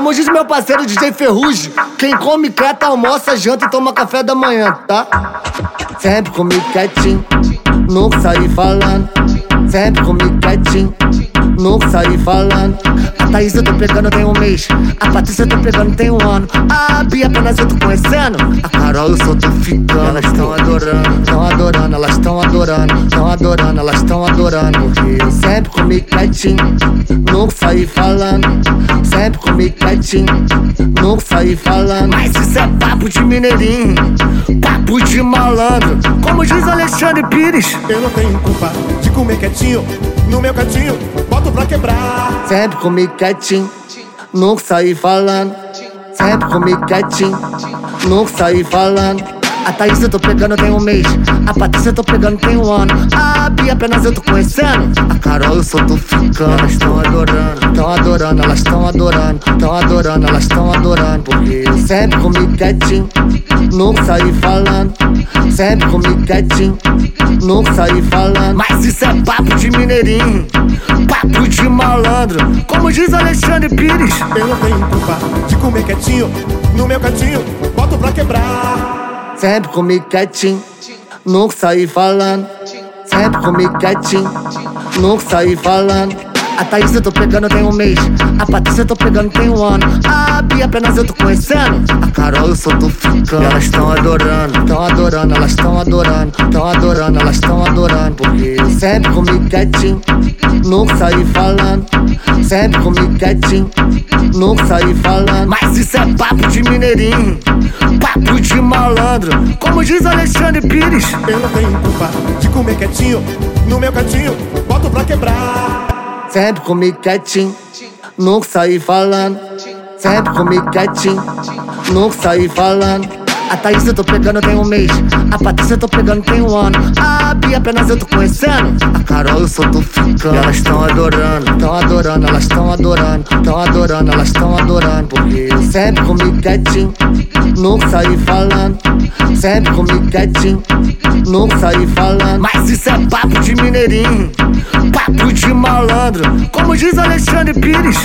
Como diz meu parceiro DJ Ferrugem, quem come quieta almoça, janta e toma café da manhã, tá? Sempre comigo quietinho, nunca saí falando. Sempre comigo quietinho, nunca saí falando. A Thaís eu tô pegando tem um mês, a Patrícia eu tô pegando tem um ano. A Bia apenas eu tô conhecendo, a Carol eu só tô ficando. Elas tão adorando, tão adorando, elas tão adorando, tão adorando, elas tão adorando. Eu sempre comigo quietinho, nunca saí falando. Sempre comigo quietinho, nunca saí falando. Mas isso é papo de mineirinho, papo de malandro. Como diz Alexandre Pires, Eu não tenho culpa de comer quietinho, no meu cantinho, boto pra quebrar. sempre comigo quietinho, nunca saí falando. Sempre comigo quietinho, nunca saí falando. A Thaís eu tô pegando tem um mês, a Patrícia eu tô pegando tem um ano. A Bia apenas eu tô conhecendo, a Carol eu só tô ficando. Elas tão adorando, tão adorando, elas tão adorando, tão adorando, elas tão adorando. Porque eu sempre comigo quietinho, nunca saí falando. Sempre comigo quietinho, nunca saí falando. Mas isso é papo de mineirinho, papo de malandro. Como diz Alexandre Pires. Eu não tenho culpa de comer quietinho, no meu cantinho, boto pra quebrar. Sempre comigo quietinho, nunca saí falando. Sempre comigo quietinho, nunca saí falando. A Thaís eu tô pegando tem um mês, a Patrícia eu tô pegando tem um ano. A Bia apenas eu tô conhecendo, a Carol eu só tô ficando. Elas tão adorando, tão adorando, elas tão adorando, tão adorando, elas tão adorando. Porque eu sempre comigo quietinho, nunca saí falando. Sempre comigo quietinho, nunca saí falando. Mas isso é papo de mineirinho, diz Alexandre Pires. Eu não tenho culpa de comer quietinho, no meu cantinho, boto pra quebrar. Sempre comigo quietinho, nunca saí falando. Sempre comigo quietinho, nunca saí falando. A Thaís eu tô pegando tem um mês, a Patrícia eu tô pegando tem um ano. A Bia apenas eu tô conhecendo, a Carol eu só tô ficando. Elas tão adorando, tão adorando, elas tão adorando, tão adorando, elas tão adorando. Porque eu sempre comigo quietinho, nunca saí falando. Sempre comigo quietinho, nunca saí falando. Mas isso é papo de mineirinho, papo de malandro. Como diz Alexandre Pires.